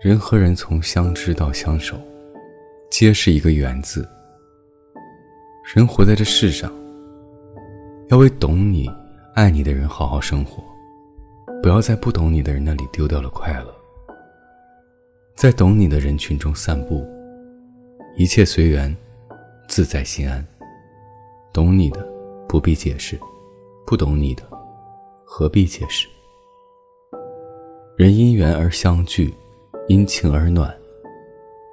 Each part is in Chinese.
人和人从相知到相守，皆是一个缘字。人活在这世上，要为懂你、爱你的人好好生活，不要在不懂你的人那里丢掉了快乐。在懂你的人群中散步，一切随缘，自在心安。懂你的不必解释，不懂你的何必解释？人因缘而相聚。因情而暖，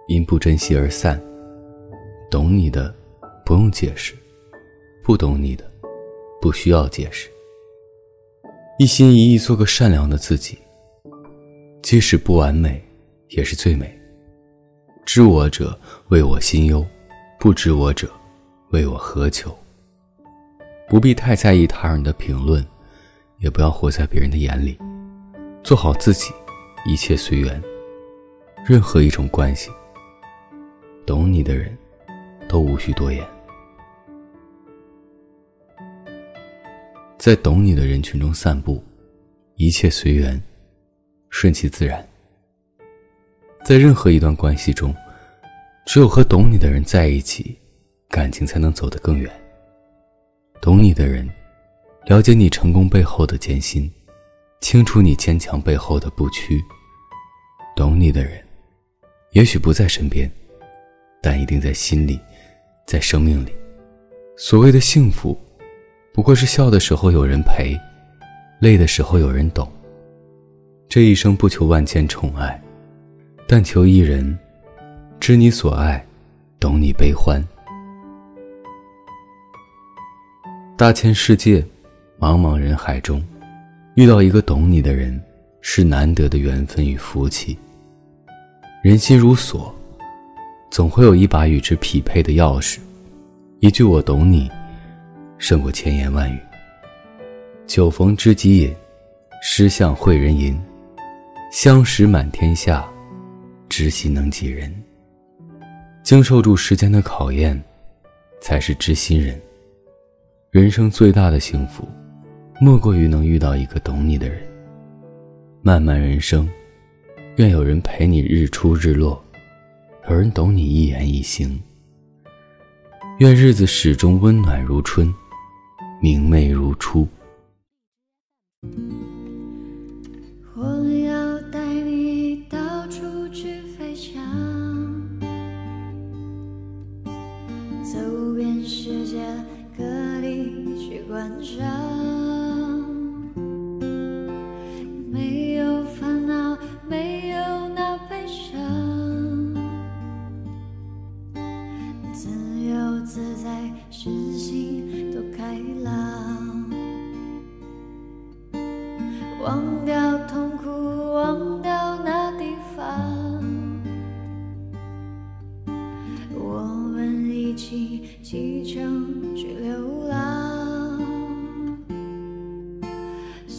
因不珍惜而散。懂你的，不用解释；不懂你的，不需要解释。一心一意做个善良的自己，即使不完美，也是最美。知我者为我心忧，不知我者为我何求？不必太在意他人的评论，也不要活在别人的眼里。做好自己，一切随缘。任何一种关系，懂你的人，都无需多言。在懂你的人群中散步，一切随缘，顺其自然。在任何一段关系中，只有和懂你的人在一起，感情才能走得更远。懂你的人，了解你成功背后的艰辛，清楚你坚强背后的不屈。懂你的人。也许不在身边，但一定在心里，在生命里。所谓的幸福，不过是笑的时候有人陪，累的时候有人懂。这一生不求万千宠爱，但求一人知你所爱，懂你悲欢。大千世界，茫茫人海中，遇到一个懂你的人，是难得的缘分与福气。人心如锁，总会有一把与之匹配的钥匙。一句“我懂你”，胜过千言万语。酒逢知己饮，诗向会人吟。相识满天下，知心能几人？经受住时间的考验，才是知心人。人生最大的幸福，莫过于能遇到一个懂你的人。漫漫人生。愿有人陪你日出日落，有人懂你一言一行。愿日子始终温暖如春，明媚如初。我要带你到处去飞翔，走遍世界各地去观赏。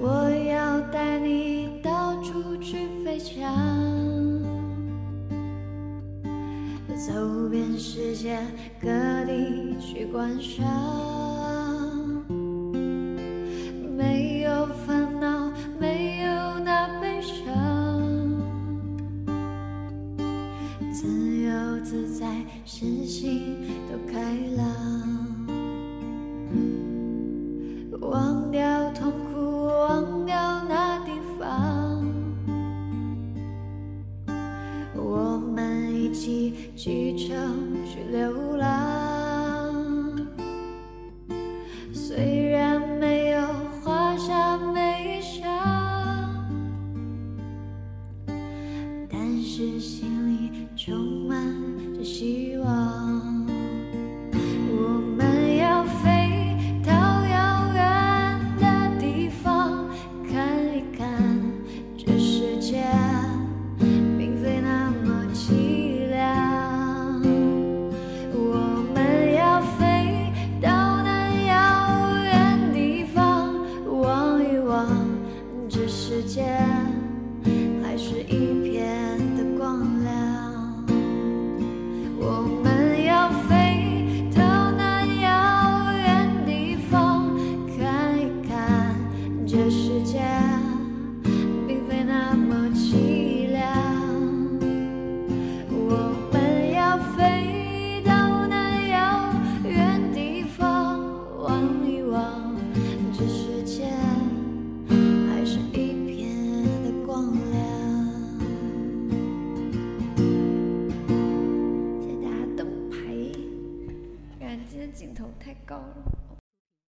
我要带你到处去。飞翔，走遍世界各地去观赏，没有烦恼，没有那悲伤，自由自在，身心都开朗，忘我们一起启程去流浪。虽然没有华厦美衣裳但是心里充满着希望。